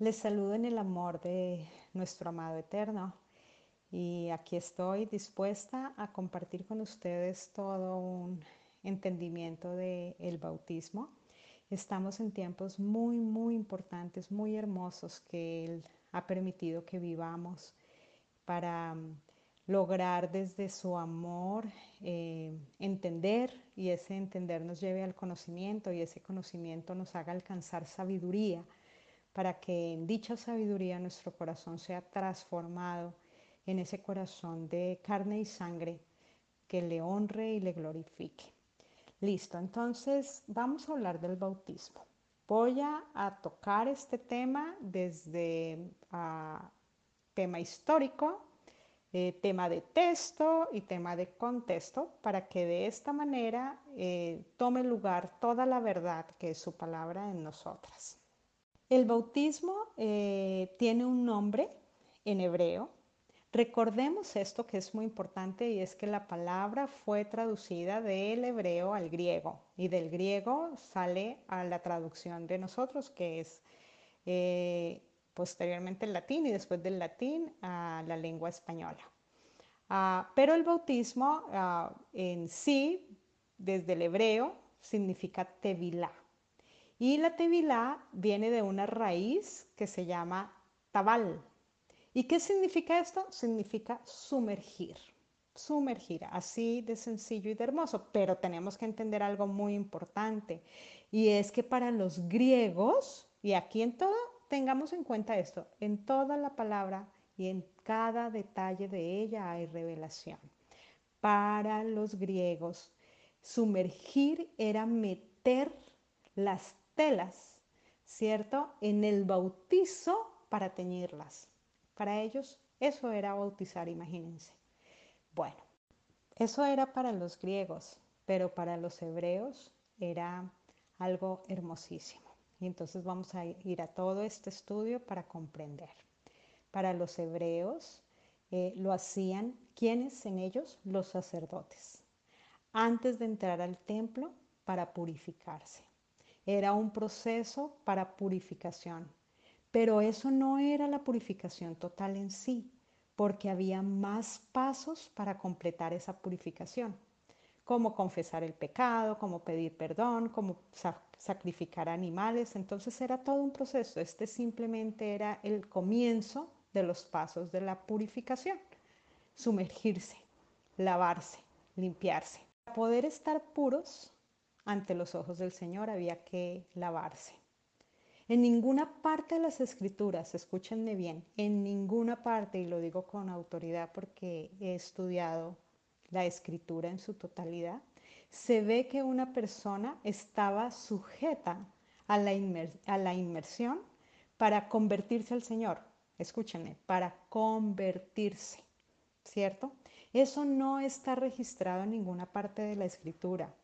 Les saludo en el amor de nuestro amado eterno y aquí estoy dispuesta a compartir con ustedes todo un entendimiento del el bautismo. Estamos en tiempos muy, muy importantes, muy hermosos que Él ha permitido que vivamos para mm, lograr desde su amor eh, entender y ese entender nos lleve al conocimiento y ese conocimiento nos haga alcanzar sabiduría para que en dicha sabiduría nuestro corazón sea transformado en ese corazón de carne y sangre que le honre y le glorifique. Listo, entonces vamos a hablar del bautismo. Voy a, tocar este tema desde uh, tema histórico, eh, tema de texto y tema de contexto, para que de esta manera eh, tome lugar toda la verdad que es su palabra en nosotras. El bautismo eh, tiene un nombre en hebreo. Recordemos esto que es muy importante y es que la palabra fue traducida del hebreo al griego y del griego sale a la traducción de nosotros que es eh, posteriormente el latín y después del latín a la lengua española. Ah, pero el bautismo ah, en sí, desde el hebreo, significa tevilá. Y la tevilá viene de una raíz que se llama tabal. ¿Y qué significa esto? Significa sumergir, sumergir, así de sencillo y de hermoso. Pero tenemos que entender algo muy importante y es que para los griegos, y aquí en todo, tengamos en cuenta esto, en toda la palabra y en cada detalle de ella hay revelación. Para los griegos, sumergir era meter las telas, ¿cierto? En el bautizo para teñirlas. Para ellos eso era bautizar, imagínense. Bueno, eso era para los griegos, pero para los hebreos era algo hermosísimo. Y entonces vamos a ir a todo este estudio para comprender. Para los hebreos eh, lo hacían quienes en ellos los sacerdotes, antes de entrar al templo para purificarse. Era un proceso para purificación. Pero eso no era la purificación total en sí, porque había más pasos para completar esa purificación, como confesar el pecado, como pedir perdón, como sacrificar animales. Entonces era todo un proceso. Este simplemente era el comienzo de los pasos de la purificación. Sumergirse, lavarse, limpiarse. Para poder estar puros, ante los ojos del Señor había que lavarse. En ninguna parte de las escrituras, escúchenme bien, en ninguna parte, y lo digo con autoridad porque he estudiado la escritura en su totalidad, se ve que una persona estaba sujeta a la, inmersión para convertirse al Señor. Escúchenme, para convertirse, ¿cierto? Eso no está registrado en ninguna parte de la escritura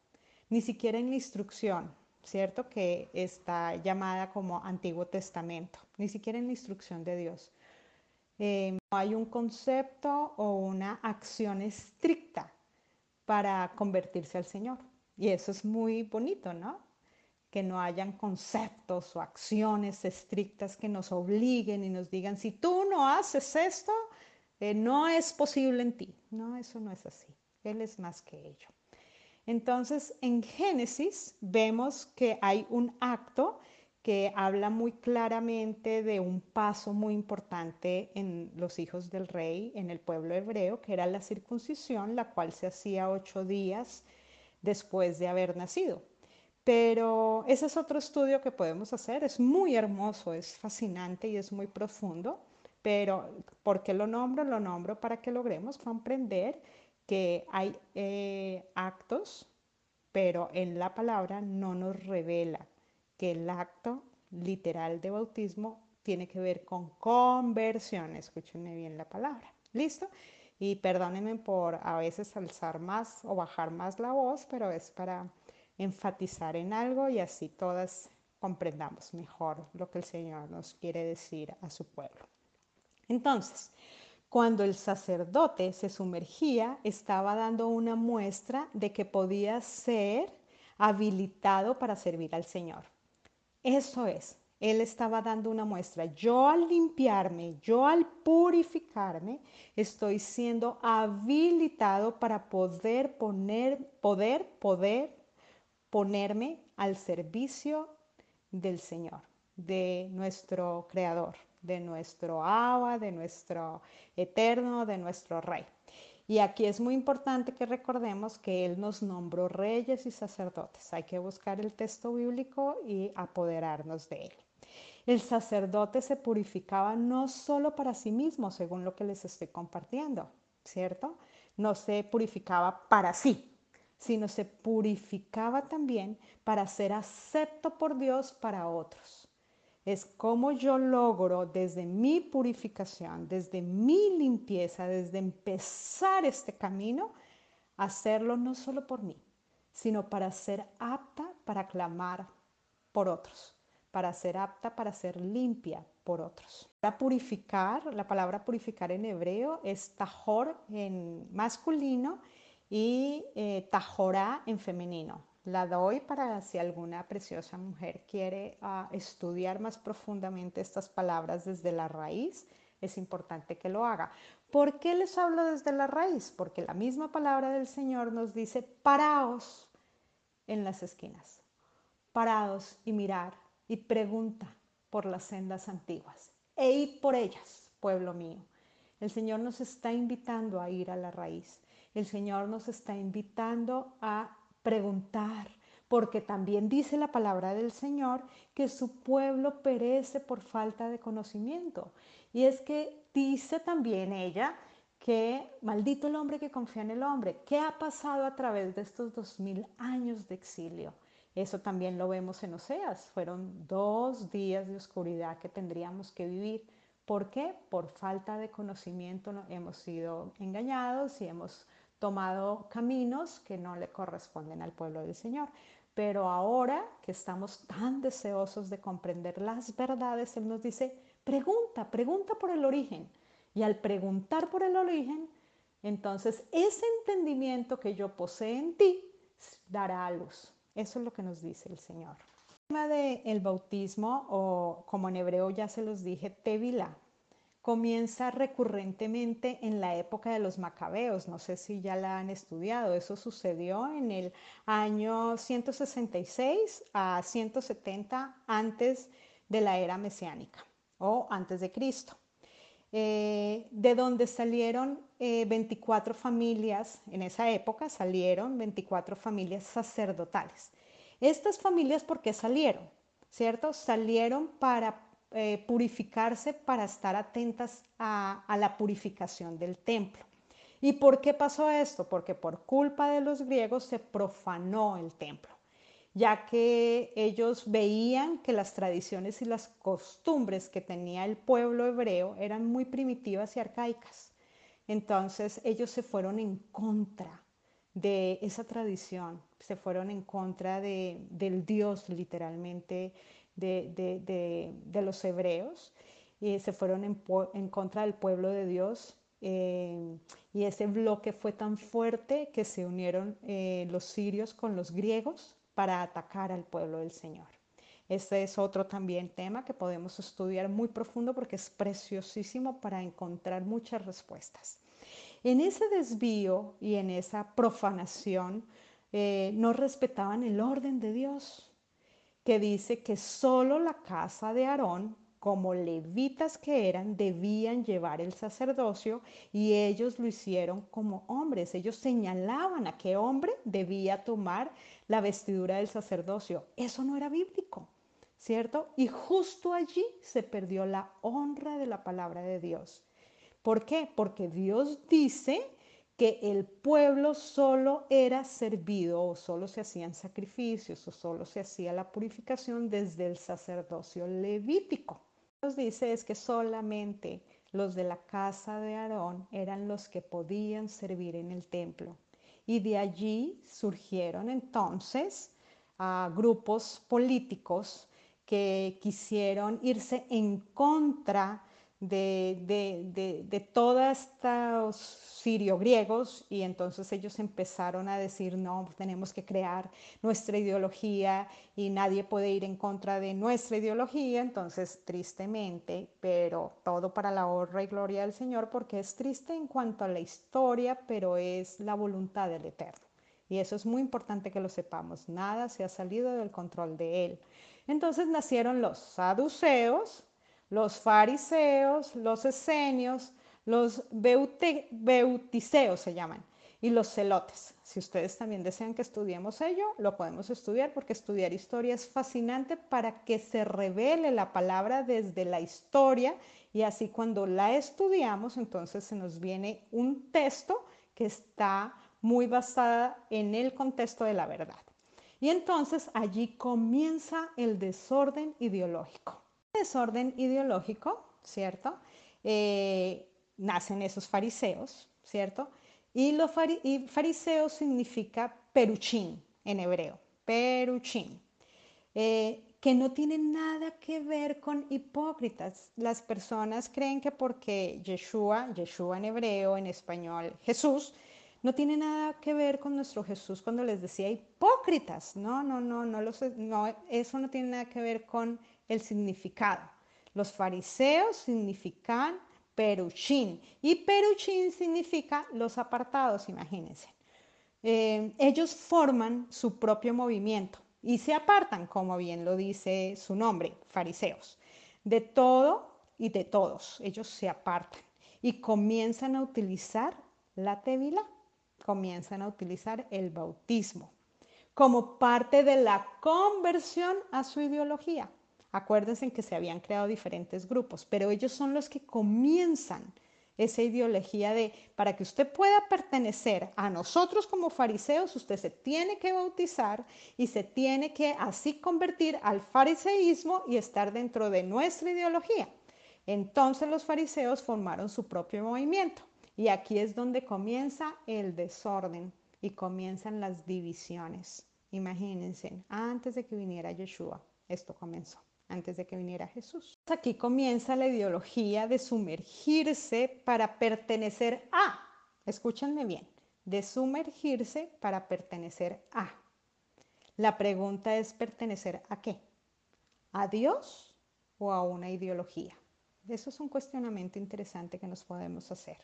ni siquiera en la instrucción, ¿cierto? Que está llamada como Antiguo Testamento, ni siquiera en la instrucción de Dios. Eh, no hay un concepto o una acción estricta para convertirse al Señor. Y eso es muy bonito, ¿no? Que no hayan conceptos o acciones estrictas que nos obliguen y nos digan, si tú no haces esto, eh, no es posible en ti. No, eso no es así. Él es más que ello. Entonces, en Génesis vemos que hay un acto que habla muy claramente de un paso muy importante en los hijos del rey, en el pueblo hebreo, que era la circuncisión, la cual se hacía ocho días después de haber nacido. Pero ese es otro estudio que podemos hacer, es muy hermoso, es fascinante y es muy profundo, pero ¿por qué lo nombro? Lo nombro para que logremos comprender que hay eh, actos, pero en la palabra no nos revela que el acto literal de bautismo tiene que ver con conversión. Escúchenme bien la palabra. ¿Listo? Y perdónenme por a veces alzar más o bajar más la voz, pero es para enfatizar en algo y así todas comprendamos mejor lo que el Señor nos quiere decir a su pueblo. Entonces, cuando el sacerdote se sumergía, estaba dando una muestra de que podía ser habilitado para servir al Señor. Eso es, él estaba dando una muestra. Yo al limpiarme, yo al purificarme, estoy siendo habilitado para poder poner, poder, poder ponerme al servicio del Señor, de nuestro Creador, de nuestro Abba, de nuestro Eterno, de nuestro Rey. Y aquí es muy importante que recordemos que Él nos nombró reyes y sacerdotes. Hay que buscar el texto bíblico y apoderarnos de Él. El sacerdote se purificaba no solo para sí mismo, según lo que les estoy compartiendo, ¿cierto? No se purificaba para sí, sino se purificaba también para ser acepto por Dios para otros. Es como yo logro desde mi purificación, desde mi limpieza, desde empezar este camino, hacerlo no solo por mí, sino para ser apta para clamar por otros para ser apta, para ser limpia por otros. Para purificar, la palabra purificar en hebreo es tajor en masculino y eh, tajorá en femenino. La doy para si alguna preciosa mujer quiere ah, estudiar más profundamente estas palabras desde la raíz, es importante que lo haga. ¿Por qué les hablo desde la raíz? Porque la misma palabra del Señor nos dice, paraos en las esquinas, paraos y mirar y pregunta por las sendas antiguas e id por ellas, pueblo mío. El Señor nos está invitando a ir a la raíz. El Señor nos está invitando a preguntar, porque también dice la palabra del Señor que su pueblo perece por falta de conocimiento. Y es que dice también ella que maldito el hombre que confía en el hombre. ¿Qué ha pasado a través de estos dos mil años de exilio? Eso también lo vemos en Oseas. Fueron dos días de oscuridad que tendríamos que vivir. ¿Por qué? Por falta de conocimiento hemos sido engañados y hemos tomado caminos que no le corresponden al pueblo del Señor. Pero ahora que estamos tan deseosos de comprender las verdades, Él nos dice, pregunta, pregunta por el origen. Y al preguntar por el origen, entonces ese entendimiento que yo posee en ti dará a luz. Eso es lo que nos dice el Señor. El tema del bautismo, o como en hebreo ya se los dije, Tevila, comienza recurrentemente en la época de los macabeos. No sé si ya la han estudiado. Eso sucedió en el año 166 a 170 antes de la era mesiánica o antes de Cristo. Eh, de donde salieron 24 eh, familias, en esa época salieron 24 familias sacerdotales. Estas familias, ¿por qué salieron? ¿Cierto? Salieron para eh, purificarse, para estar atentas a, a la purificación del templo. ¿Y por qué pasó esto? Porque por culpa de los griegos se profanó el templo ya que ellos veían que las tradiciones y las costumbres que tenía el pueblo hebreo eran muy primitivas y arcaicas. Entonces ellos se fueron en contra de esa tradición, se fueron en contra del Dios literalmente de, los hebreos y se fueron en, contra del pueblo de Dios. Eh, y ese bloque fue tan fuerte que se unieron eh, los sirios con los griegos para atacar al pueblo del Señor. Este es otro también tema que podemos estudiar muy profundo porque es preciosísimo para encontrar muchas respuestas. En ese desvío y en esa profanación eh, no respetaban el orden de Dios, que dice que solo la casa de Aarón como levitas que eran, debían llevar el sacerdocio y ellos lo hicieron como hombres. Ellos señalaban a qué hombre debía tomar la vestidura del sacerdocio. Eso no era bíblico, ¿cierto? Y justo allí se perdió la honra de la palabra de Dios. ¿Por qué? Porque Dios dice que el pueblo solo era servido o solo se hacían sacrificios o solo se hacía la purificación desde el sacerdocio levítico dice es que solamente los de la casa de Aarón eran los que podían servir en el templo. Y de allí surgieron entonces a grupos políticos que quisieron irse en contra de, de, de, todos estos sirio-griegos y entonces ellos empezaron a decir, no, tenemos que crear nuestra ideología y nadie puede ir en contra de nuestra ideología, entonces tristemente, pero todo para la honra y gloria del Señor, porque es triste en cuanto a la historia, pero es la voluntad del Eterno. Y eso es muy importante que lo sepamos, nada se ha salido del control de Él. Entonces nacieron los saduceos, los fariseos, los esenios, los beuticeos se llaman, y los celotes. Si ustedes también desean que estudiemos ello, lo podemos estudiar porque estudiar historia es fascinante para que se revele la palabra desde la historia y así cuando la estudiamos, entonces se nos viene un texto que está muy basada en el contexto de la verdad. Y entonces allí comienza el desorden ideológico desorden ideológico, ¿cierto? Eh, nacen esos fariseos, ¿cierto? Y, los fariseos significa peruchín en hebreo, peruchín, eh, que no tiene nada que ver con hipócritas. Las personas creen que porque Yeshua, Yeshua en hebreo, en español, Jesús, no tiene nada que ver con nuestro Jesús cuando les decía hipócritas. No, no, no, no, no eso no tiene nada que ver con el significado. Los fariseos significan peruchín y peruchín significa los apartados, imagínense. Eh, ellos forman su propio movimiento y se apartan, como bien lo dice su nombre, fariseos, de todo y de todos. Ellos se apartan y comienzan a utilizar la tevila, comienzan a utilizar el bautismo como parte de la conversión a su ideología. Acuérdense que se habían creado diferentes grupos, pero ellos son los que comienzan esa ideología de, para que usted pueda pertenecer a nosotros como fariseos, usted se tiene que bautizar y se tiene que así convertir al fariseísmo y estar dentro de nuestra ideología. Entonces los fariseos formaron su propio movimiento y aquí es donde comienza el desorden y comienzan las divisiones. Imagínense, antes de que viniera Yeshua, esto comenzó antes de que viniera Jesús. Aquí comienza la ideología de sumergirse para pertenecer a, escúchenme bien, de sumergirse para pertenecer a. La pregunta es pertenecer a qué? ¿A Dios o a una ideología? Eso es un cuestionamiento interesante que nos podemos hacer.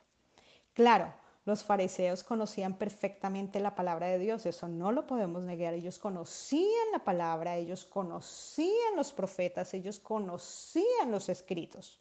Claro, los fariseos conocían perfectamente la palabra de Dios, eso no lo podemos negar. Ellos conocían la palabra, ellos conocían los profetas, ellos conocían los escritos.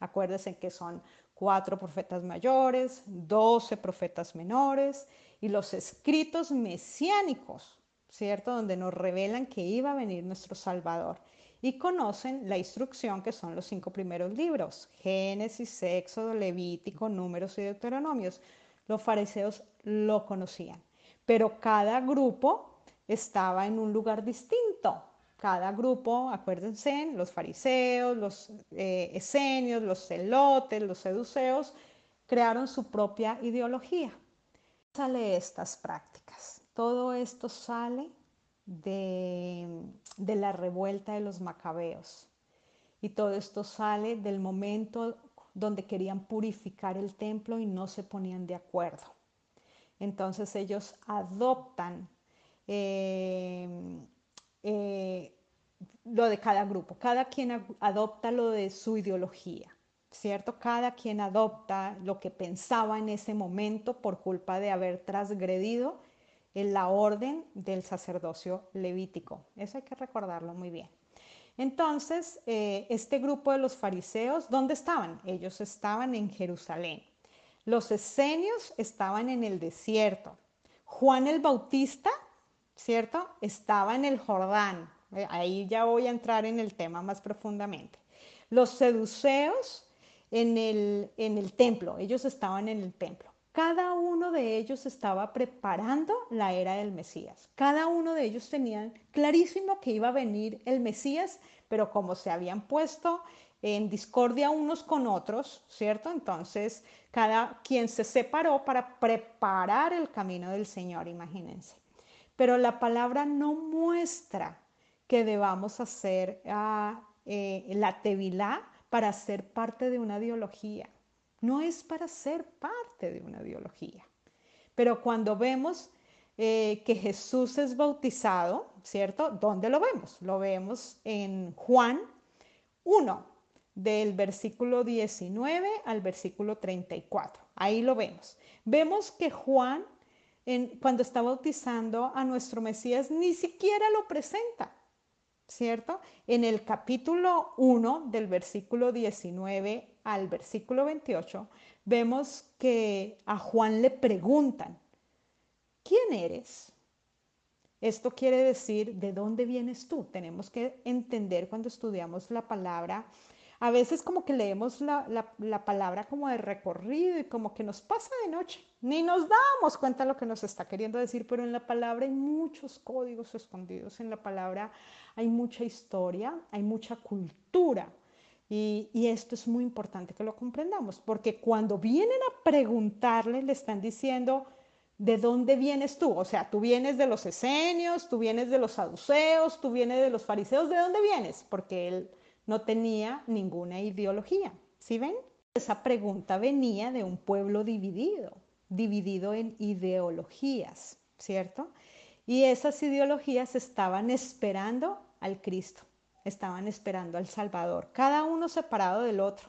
Acuérdense que son cuatro profetas mayores, doce profetas menores y los escritos mesiánicos, ¿cierto? Donde nos revelan que iba a venir nuestro Salvador. Y conocen la instrucción que son los cinco primeros libros, Génesis, Éxodo, Levítico, Números y Deuteronomios los fariseos lo conocían, pero cada grupo estaba en un lugar distinto. Cada grupo, acuérdense, los fariseos, los eh, esenios, los celotes, los seduceos, crearon su propia ideología. Sale estas prácticas. Todo esto sale de, de la revuelta de los macabeos. Y todo esto sale del momento donde querían purificar el templo y no se ponían de acuerdo. Entonces ellos adoptan eh, eh, lo de cada grupo, cada quien adopta lo de su ideología, ¿cierto? Cada quien adopta lo que pensaba en ese momento por culpa de haber transgredido en la orden del sacerdocio levítico. Eso hay que recordarlo muy bien. Entonces, eh, este grupo de los fariseos, ¿dónde estaban? Ellos estaban en Jerusalén. Los esenios estaban en el desierto. Juan el Bautista, ¿cierto? Estaba en el Jordán. Eh, ahí ya voy a entrar en el tema más profundamente. Los seduceos en el, en el templo, ellos estaban en el templo. Cada uno de ellos estaba preparando la era del Mesías. Cada uno de ellos tenían clarísimo que iba a venir el Mesías, pero como se habían puesto en discordia unos con otros, ¿cierto? Entonces, cada quien se separó para preparar el camino del Señor, imagínense. Pero la palabra no muestra que debamos hacer ah, eh, la tevilá para ser parte de una ideología, no es para ser parte de una ideología. Pero cuando vemos eh, que Jesús es bautizado, ¿cierto? ¿Dónde lo vemos? Lo vemos en Juan 1, del versículo 19 al versículo 34. Ahí lo vemos. Vemos que Juan, cuando está bautizando a nuestro Mesías, ni siquiera lo presenta, ¿cierto? En el capítulo 1 del versículo 19 al versículo 28, vemos que a Juan le preguntan, ¿quién eres? Esto quiere decir, ¿de dónde vienes tú? Tenemos que entender cuando estudiamos la palabra. A veces como que leemos la, palabra como de recorrido y como que nos pasa de noche. Ni nos damos cuenta lo que nos está queriendo decir, pero en la palabra hay muchos códigos escondidos. En la palabra hay mucha historia, hay mucha cultura. Y, esto es muy importante que lo comprendamos, porque cuando vienen a preguntarle, le están diciendo, ¿de dónde vienes tú? O sea, tú vienes de los esenios, tú vienes de los saduceos, tú vienes de los fariseos, ¿de dónde vienes? Porque él no tenía ninguna ideología. ¿Sí ven? Esa pregunta venía de un pueblo dividido, dividido en ideologías, ¿cierto? Y esas ideologías estaban esperando al Cristo, estaban esperando al Salvador, cada uno separado del otro,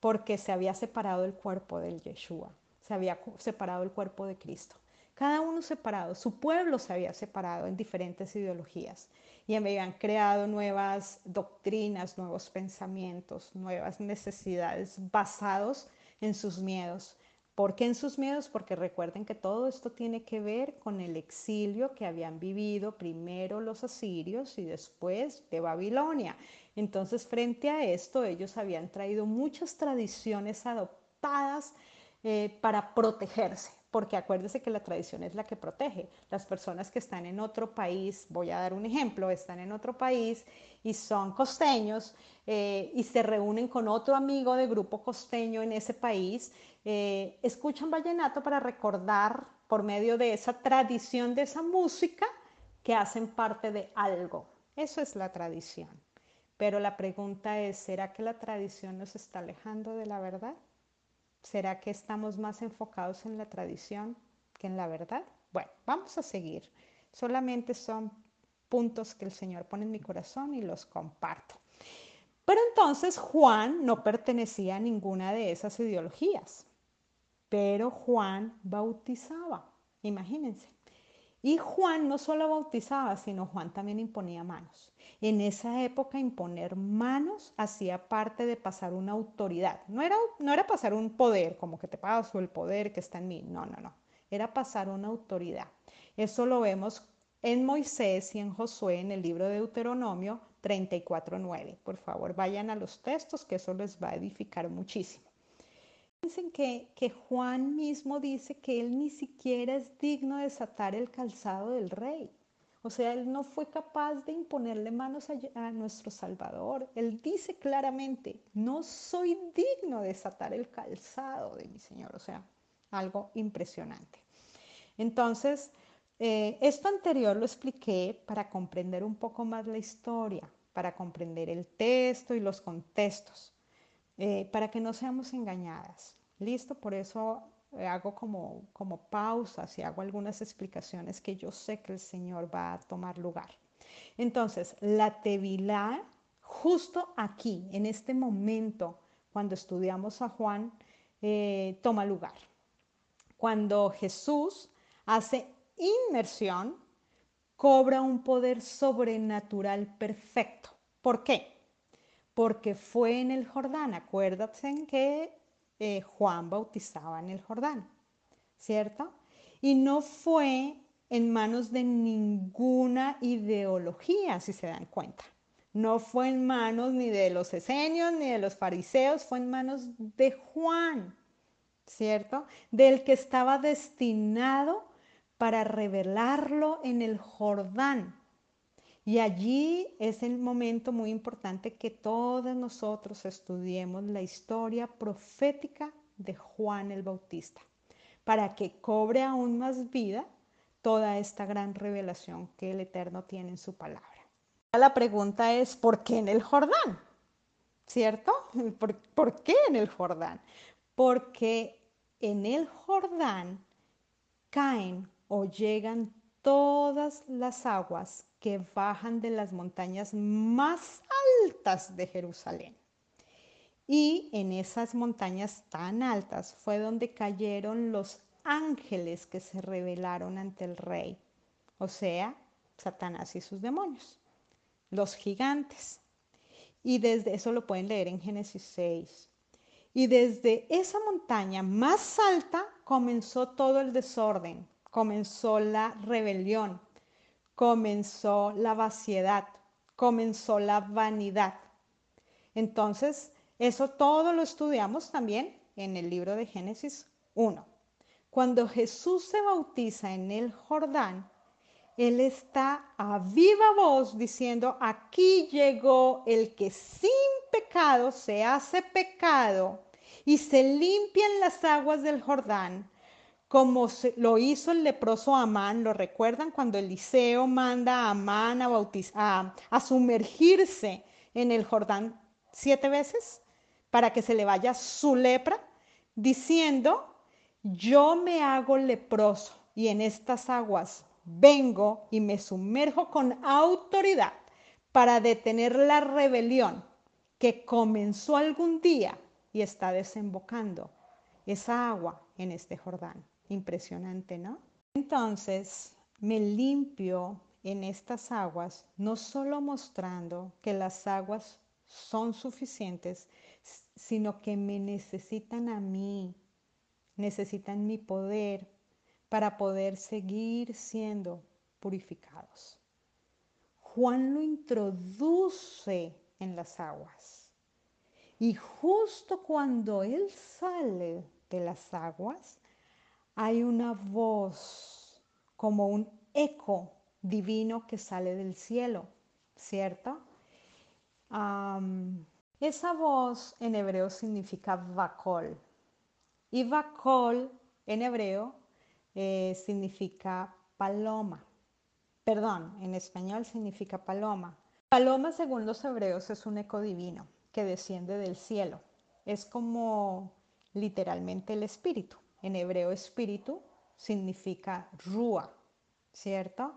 porque se había separado el cuerpo del Yeshua, se había separado el cuerpo de Cristo cada uno separado, su pueblo se había separado en diferentes ideologías y habían creado nuevas doctrinas, nuevos pensamientos, nuevas necesidades basados en sus miedos. ¿Por qué en sus miedos? Porque recuerden que todo esto tiene que ver con el exilio que habían vivido primero los asirios y después de Babilonia. Entonces, frente a esto, ellos habían traído muchas tradiciones adoptadas eh, para protegerse, porque acuérdese que la tradición es la que protege. Las personas que están en otro país, voy a dar un ejemplo, están en otro país y son costeños eh, y se reúnen con otro amigo de grupo costeño en ese país, eh, escuchan vallenato para recordar por medio de esa tradición, de esa música, que hacen parte de algo. Eso es la tradición. Pero la pregunta es, ¿será que la tradición nos está alejando de la verdad? ¿Será que estamos más enfocados en la tradición que en la verdad? Bueno, vamos a seguir. Solamente son puntos que el Señor pone en mi corazón y los comparto. Pero entonces Juan no pertenecía a ninguna de esas ideologías, pero Juan bautizaba, imagínense. Y Juan no solo bautizaba, sino Juan también imponía manos. En esa época imponer manos hacía parte de pasar una autoridad. No era, no era pasar un poder, como que te paso el poder que está en mí. No, no, no. Era pasar una autoridad. Eso lo vemos en Moisés y en Josué en el libro de Deuteronomio 34.9. Por favor, vayan a los textos que eso les va a edificar muchísimo. Dicen que, que Juan mismo dice que él ni siquiera es digno de desatar el calzado del rey. O sea, él no fue capaz de imponerle manos a, nuestro Salvador. Él dice claramente, no soy digno de desatar el calzado de mi Señor. O sea, algo impresionante. Entonces, eh, esto anterior lo expliqué para comprender un poco más la historia, para comprender el texto y los contextos. Eh, para que no seamos engañadas. ¿Listo? Por eso eh, hago como, como pausas y hago algunas explicaciones que yo sé que el Señor va a tomar lugar. Entonces, la tevilá, justo aquí, en este momento, cuando estudiamos a Juan, eh, toma lugar. Cuando Jesús hace inmersión, cobra un poder sobrenatural perfecto. ¿Por qué? Porque fue en el Jordán. Acuérdense que eh, Juan bautizaba en el Jordán, ¿cierto? Y no fue en manos de ninguna ideología, si se dan cuenta. No fue en manos ni de los esenios ni de los fariseos, fue en manos de Juan, ¿cierto? Del que estaba destinado para revelarlo en el Jordán. Y allí es el momento muy importante que todos nosotros estudiemos la historia profética de Juan el Bautista, para que cobre aún más vida toda esta gran revelación que el Eterno tiene en su palabra. La pregunta es, ¿por qué en el Jordán? ¿cierto? ¿Por, qué en el Jordán? Porque en el Jordán caen o llegan todas las aguas que bajan de las montañas más altas de Jerusalén. Y en esas montañas tan altas fue donde cayeron los ángeles que se rebelaron ante el rey, o sea, Satanás y sus demonios, los gigantes. Y desde eso lo pueden leer en Génesis 6. Y desde esa montaña más alta comenzó todo el desorden, comenzó la rebelión, comenzó la vaciedad, comenzó la vanidad. Entonces, eso todo lo estudiamos también en el libro de Génesis 1. Cuando Jesús se bautiza en el Jordán, Él está a viva voz diciendo, aquí llegó el que sin pecado se hace pecado y se limpian las aguas del Jordán, como lo hizo el leproso Amán, ¿lo recuerdan? Cuando Eliseo manda a Amán a, a sumergirse en el Jordán siete veces para que se le vaya su lepra, diciendo, yo me hago leproso y en estas aguas vengo y me sumerjo con autoridad para detener la rebelión que comenzó algún día y está desembocando esa agua en este Jordán. Impresionante, ¿no? Entonces me limpio en estas aguas, no solo mostrando que las aguas son suficientes, sino que me necesitan a mí necesitan mi poder para poder seguir siendo purificados. Juan lo introduce en las aguas. Y justo cuando él sale de las aguas, hay una voz como un eco divino que sale del cielo, ¿cierto? esa voz en hebreo significa vakol, y Bakol en hebreo eh, significa paloma. Perdón, en español significa paloma. Paloma, según los hebreos, es un eco divino que desciende del cielo. Es como literalmente el espíritu. En hebreo espíritu significa rúa, ¿cierto?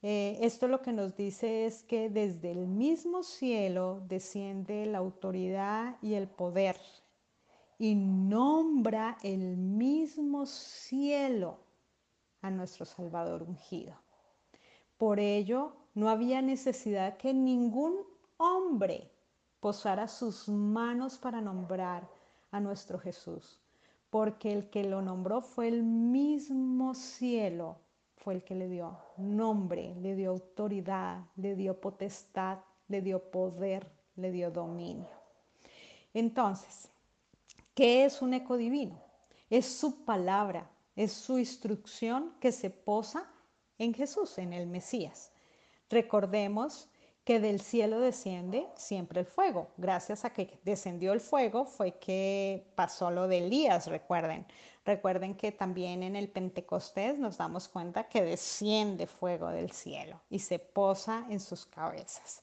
Eh, esto lo que nos dice es que desde el mismo cielo desciende la autoridad y el poder y nombra el mismo cielo a nuestro Salvador ungido. Por ello, no había necesidad que ningún hombre posara sus manos para nombrar a nuestro Jesús, porque el que lo nombró fue el mismo cielo, fue el que le dio nombre, le dio autoridad, le dio potestad, le dio poder, le dio dominio. Entonces, ¿Qué es un eco divino? Es su palabra, es su instrucción que se posa en Jesús, en el Mesías. Recordemos que del cielo desciende siempre el fuego. Gracias a que descendió el fuego fue que pasó lo de Elías, recuerden. Recuerden que también en el Pentecostés nos damos cuenta que desciende fuego del cielo y se posa en sus cabezas.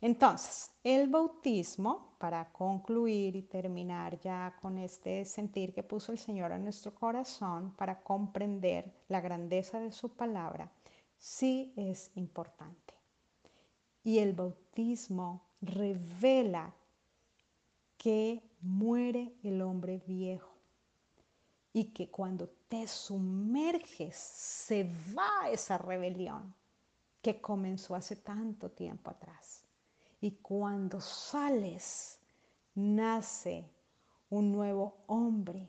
Entonces, el bautismo, para concluir y terminar ya con este sentir que puso el Señor en nuestro corazón para comprender la grandeza de su palabra, sí es importante. Y el bautismo revela que muere el hombre viejo y que cuando te sumerges se va esa rebelión que comenzó hace tanto tiempo atrás. Y cuando sales, nace un nuevo hombre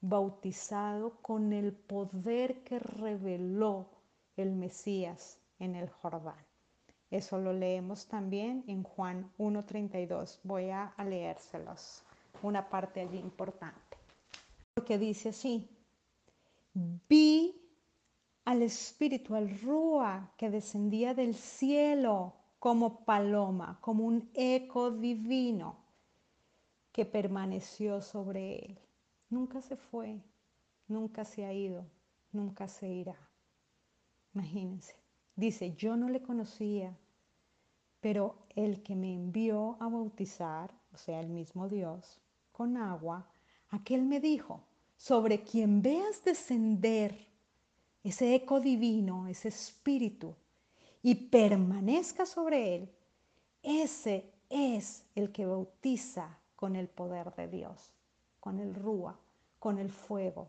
bautizado con el poder que reveló el Mesías en el Jordán. Eso lo leemos también en Juan 1.32. Voy a leérselos, una parte allí importante. Porque dice así, vi al Espíritu, al Rúa que descendía del cielo como paloma, como un eco divino que permaneció sobre él. Nunca se fue, nunca se ha ido, nunca se irá. Imagínense. Dice, yo no le conocía, pero el que me envió a bautizar o sea, el mismo Dios, con agua, aquel me dijo, sobre quien veas descender ese eco divino, ese espíritu, y permanezca sobre él, ese es el que bautiza con el poder de Dios, con el rúa, con el fuego,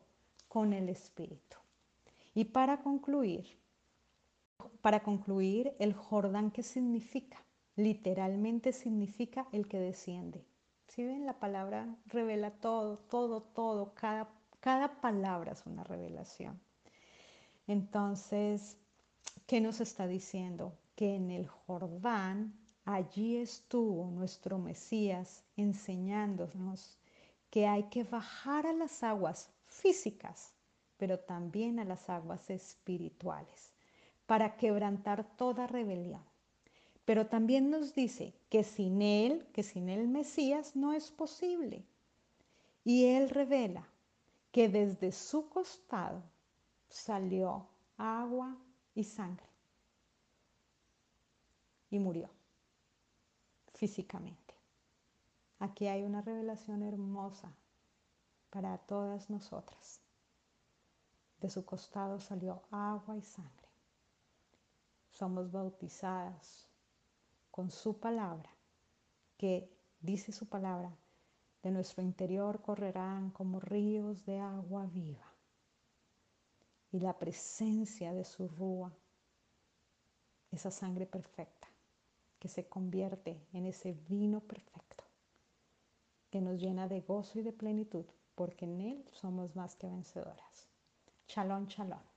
con el espíritu. Y para concluir, para concluir, el Jordán, ¿qué significa? Literalmente significa el que desciende. Si ven, la palabra revela todo, todo, todo, cada, cada palabra es una revelación. Entonces, ¿qué nos está diciendo? Que en el Jordán, allí estuvo nuestro Mesías enseñándonos que hay que bajar a las aguas físicas, pero también a las aguas espirituales, para quebrantar toda rebelión. Pero también nos dice que sin Él, que sin el Mesías no es posible. Y Él revela que desde su costado salió agua y sangre. Y murió físicamente. Aquí hay una revelación hermosa para todas nosotras. De su costado salió agua y sangre. Somos bautizadas con su palabra, que dice su palabra, de nuestro interior correrán como ríos de agua viva. Y la presencia de su rúa, esa sangre perfecta, que se convierte en ese vino perfecto, que nos llena de gozo y de plenitud, porque en Él somos más que vencedoras. Chalón, chalón.